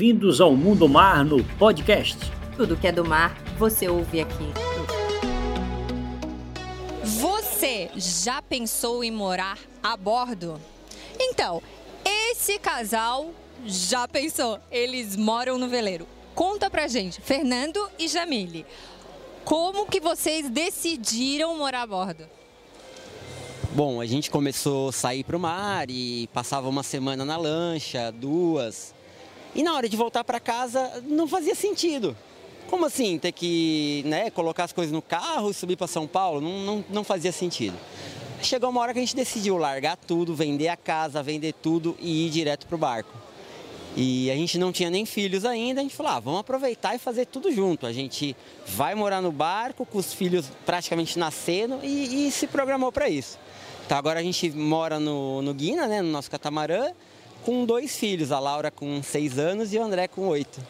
Bem-vindos ao Mundo Mar no podcast. Tudo que é do mar, você ouve aqui. Você já pensou em morar a bordo? Então, esse casal já pensou. Eles moram no veleiro. Conta pra gente, Fernando e Jamile. Como que vocês decidiram morar a bordo? Bom, a gente começou a sair para o mar e passava uma semana na lancha, duas. E na hora de voltar para casa não fazia sentido. Como assim ter que né, colocar as coisas no carro e subir para São Paulo? Não, não, não fazia sentido. Chegou uma hora que a gente decidiu largar tudo, vender a casa, vender tudo e ir direto para o barco. E a gente não tinha nem filhos ainda, a gente falou, ah, vamos aproveitar e fazer tudo junto. A gente vai morar no barco com os filhos praticamente nascendo e, e se programou para isso. Então agora a gente mora no, no Guina, né, no nosso catamarã, com dois filhos, a Laura com seis anos e o André com oito.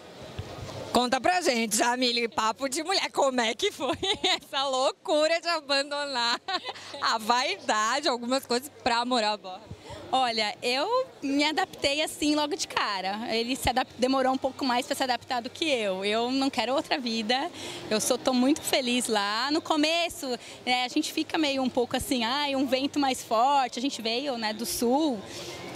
Conta pra gente, Jamile, papo de mulher, como é que foi essa loucura de abandonar a vaidade, algumas coisas pra morar a bordo? Olha, eu me adaptei assim logo de cara. Ele se demorou um pouco mais para se adaptar do que eu. Eu não quero outra vida. Eu estou muito feliz lá. No começo, é, a gente fica meio um pouco assim, ai, um vento mais forte. A gente veio, né, do sul.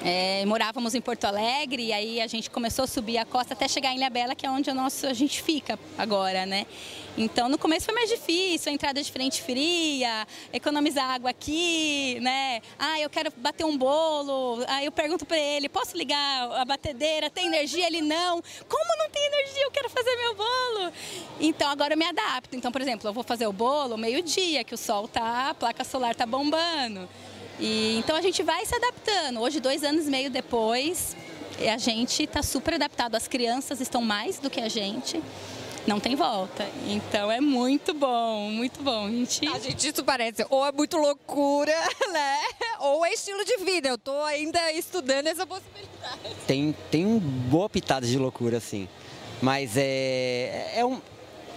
É, morávamos em Porto Alegre e aí a gente começou a subir a costa até chegar em Ilhabela, que é onde a, nossa, a gente fica agora, né? Então no começo foi mais difícil, a entrada de frente fria, economizar água aqui, né? Ah, eu quero bater um bolo. Aí eu pergunto para ele, posso ligar a batedeira? Tem energia? Ele não. Como não tem energia? Eu quero fazer meu bolo. Então agora eu me adapto. Então, por exemplo, eu vou fazer o bolo meio-dia, que o sol tá, a placa solar tá bombando. E, então a gente vai se adaptando. Hoje, dois anos e meio depois, a gente está super adaptado. As crianças estão mais do que a gente. Não tem volta. Então é muito bom, muito bom. A gente... a gente, isso parece ou é muito loucura, né? Ou é estilo de vida. Eu estou ainda estudando essa possibilidade. Tem, tem boa pitada de loucura, assim. Mas é, é um,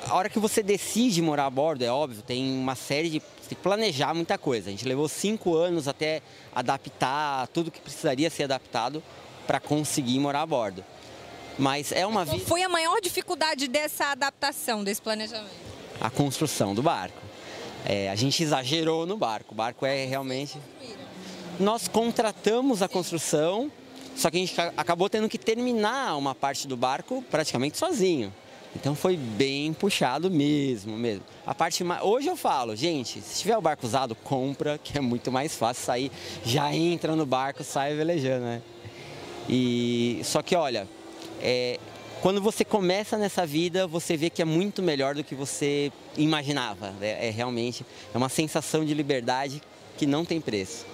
a hora que você decide morar a bordo, é óbvio, tem uma série de. Você tem que planejar muita coisa. A gente levou cinco anos até adaptar tudo que precisaria ser adaptado para conseguir morar a bordo. Mas é uma vida. Foi a maior dificuldade dessa adaptação, desse planejamento? A construção do barco. É, a gente exagerou no barco. O barco é realmente. Nós contratamos a construção, só que a gente acabou tendo que terminar uma parte do barco praticamente sozinho. Então foi bem puxado mesmo, mesmo. A parte mais... hoje eu falo, gente, se tiver o barco usado, compra, que é muito mais fácil sair, já entra no barco, sai velejando, né? E só que olha, é... quando você começa nessa vida, você vê que é muito melhor do que você imaginava. É, é realmente é uma sensação de liberdade que não tem preço.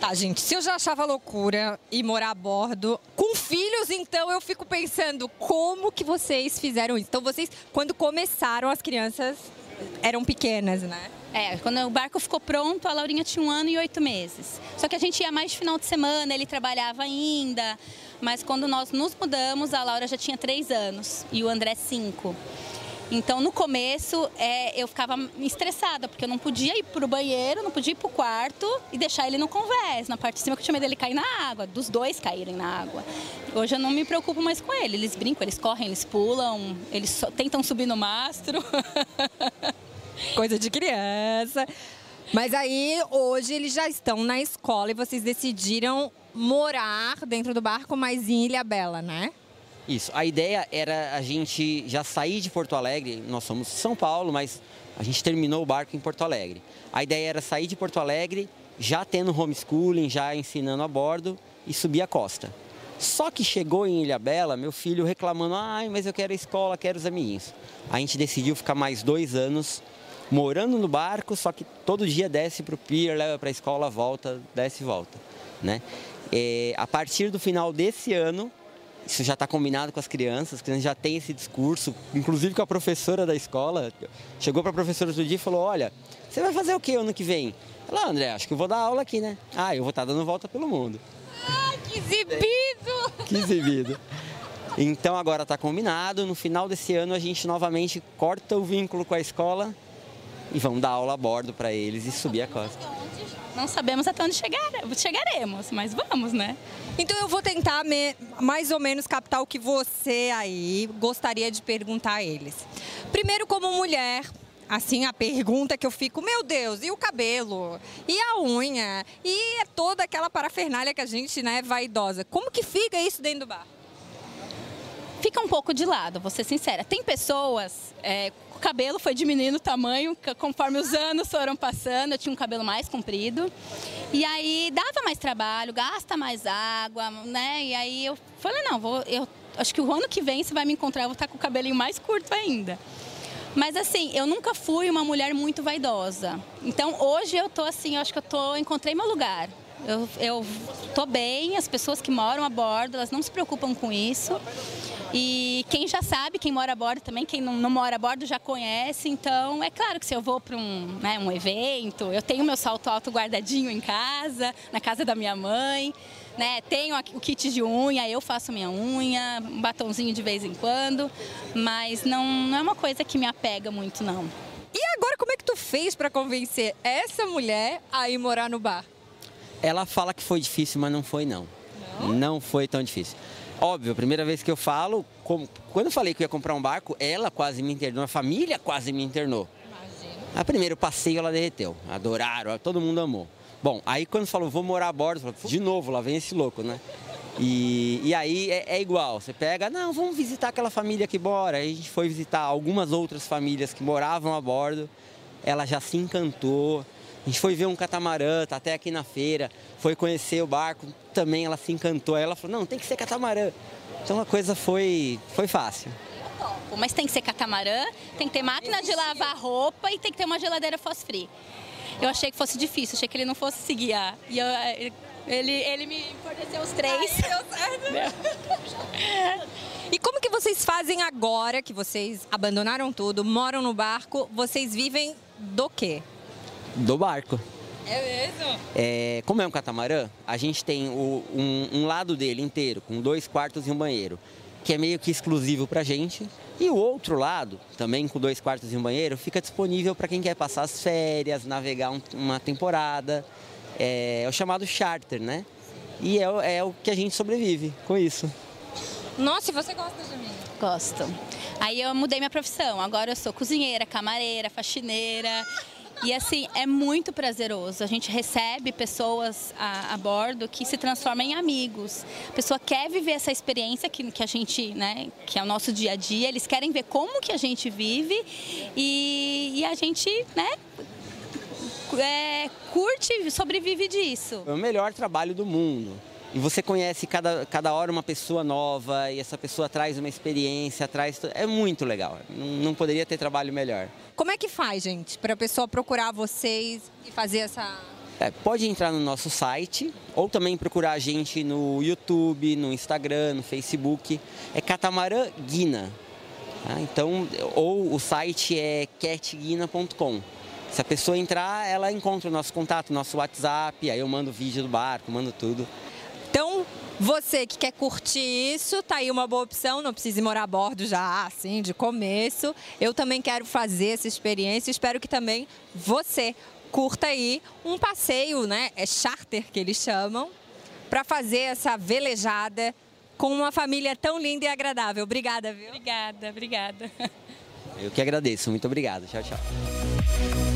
Tá, gente, se eu já achava loucura ir morar a bordo com filhos, então eu fico pensando como que vocês fizeram isso. Então vocês, quando começaram, as crianças eram pequenas, né? É, quando o barco ficou pronto, a Laurinha tinha um ano e oito meses. Só que a gente ia mais de final de semana, ele trabalhava ainda. Mas quando nós nos mudamos, a Laura já tinha três anos e o André cinco. Então, no começo, é, eu ficava estressada, porque eu não podia ir pro banheiro, não podia ir pro quarto e deixar ele no convés, na parte de cima, que eu tinha medo dele cair na água, dos dois caírem na água. Hoje eu não me preocupo mais com ele. Eles brincam, eles correm, eles pulam, eles tentam subir no mastro. Coisa de criança. Mas aí, hoje, eles já estão na escola e vocês decidiram morar dentro do barco, mas em Ilha Bela, né? Isso. A ideia era a gente já sair de Porto Alegre. Nós somos São Paulo, mas a gente terminou o barco em Porto Alegre. A ideia era sair de Porto Alegre, já tendo homeschooling, já ensinando a bordo e subir a costa. Só que chegou em Ilha Bela, meu filho reclamando: ai, mas eu quero a escola, quero os amiguinhos. A gente decidiu ficar mais dois anos morando no barco, só que todo dia desce para o pier, leva para a escola, volta, desce e volta. Né? É, a partir do final desse ano, isso já está combinado com as crianças, as crianças já têm esse discurso, inclusive com a professora da escola. Chegou para a professora outro dia e falou: Olha, você vai fazer o que ano que vem? Ela, André, acho que eu vou dar aula aqui, né? Ah, eu vou estar tá dando volta pelo mundo. Ah, que exibido! que exibido. Então agora está combinado, no final desse ano a gente novamente corta o vínculo com a escola e vamos dar aula a bordo para eles e subir a costa. Não sabemos até onde chegar, chegaremos, mas vamos, né? Então eu vou tentar me- mais ou menos captar o que você aí gostaria de perguntar a eles. Primeiro, como mulher, assim, a pergunta que eu fico, meu Deus, e o cabelo? E a unha? E toda aquela parafernália que a gente, né, vaidosa. Como que fica isso dentro do bar? Fica um pouco de lado, vou ser sincera. Tem pessoas, é, o cabelo foi diminuindo o tamanho conforme os anos foram passando. Eu tinha um cabelo mais comprido. E aí dava mais trabalho, gasta mais água, né? E aí eu falei, não, vou, eu acho que o ano que vem você vai me encontrar, eu vou estar com o cabelinho mais curto ainda. Mas assim, eu nunca fui uma mulher muito vaidosa. Então hoje eu tô assim, eu acho que eu tô, encontrei meu lugar. Eu, eu tô bem, as pessoas que moram a bordo, elas não se preocupam com isso. E quem já sabe, quem mora a bordo também, quem não, não mora a bordo já conhece. Então, é claro que se eu vou para um, né, um evento, eu tenho meu salto alto guardadinho em casa, na casa da minha mãe. Né? Tenho aqui o kit de unha, eu faço minha unha, um batonzinho de vez em quando. Mas não, não é uma coisa que me apega muito, não. E agora, como é que tu fez para convencer essa mulher a ir morar no bar? Ela fala que foi difícil, mas não foi não. Não, foi tão difícil. Óbvio, a primeira vez que eu falo, como- quando eu falei que eu ia comprar um barco, ela quase me internou, a família quase me internou. A primeiro passeio ela derreteu, adoraram, todo mundo amou. Bom, aí quando falou, vou morar a bordo, falei, de novo, lá vem esse louco, né? E, e aí é, é igual, você pega, não, vamos visitar aquela família que mora. Aí a gente foi visitar algumas outras famílias que moravam a bordo, ela já se encantou. A gente foi ver um catamarã, tá até aqui na feira, foi conhecer o barco, também ela se encantou. Aí ela falou, não, tem que ser catamarã. Então a coisa foi, foi fácil. Mas tem que ser catamarã, tem que ter máquina de lavar roupa e tem que ter uma geladeira fosfree. Eu achei que fosse difícil, achei que ele não fosse seguir a. E eu, eh, ele, ele me forneceu os três. E como que vocês fazem agora que vocês abandonaram tudo, moram no barco, vocês vivem do quê? Do barco. É mesmo? É, como é um catamarã, a gente tem o- um, um lado dele inteiro, com dois quartos e um banheiro, que é meio que exclusivo pra gente. E o outro lado, também com dois quartos e um banheiro, fica disponível para quem quer passar as férias, navegar um- uma temporada. É, é o chamado charter, né? E é, o- é o que a gente sobrevive com isso. Nossa, e você gosta de mim? Gosto. Aí eu mudei minha profissão. Agora eu sou cozinheira, camareira, faxineira. E assim, é muito prazeroso. A gente recebe pessoas a, a bordo que se transformam em amigos. A pessoa quer viver essa experiência que, que a gente, né, que é o nosso dia a dia. Eles querem ver como que a gente vive e, e a gente, né, é, curte e sobrevive disso. É o melhor trabalho do mundo. E você conhece cada, cada hora uma pessoa nova e essa pessoa traz uma experiência, traz. É muito legal. Não, não poderia ter trabalho melhor. Como é que faz, gente, para a pessoa procurar vocês e fazer essa. É, pode entrar no nosso site ou também procurar a gente no YouTube, no Instagram, no Facebook. É Catamarã Guina. tá? Então, ou o site é catguina.com. Se a pessoa entrar, ela encontra o nosso contato, nosso WhatsApp, aí eu mando vídeo do barco, mando tudo. Você que quer curtir isso, tá aí uma boa opção, não precisa ir morar a bordo já, assim, de começo. Eu também quero fazer essa experiência, espero que também você curta aí um passeio, né? É charter que eles chamam, para fazer essa velejada com uma família tão linda e agradável. Obrigada, viu? Obrigada, obrigada. Eu que agradeço. Muito obrigado. Tchau, tchau.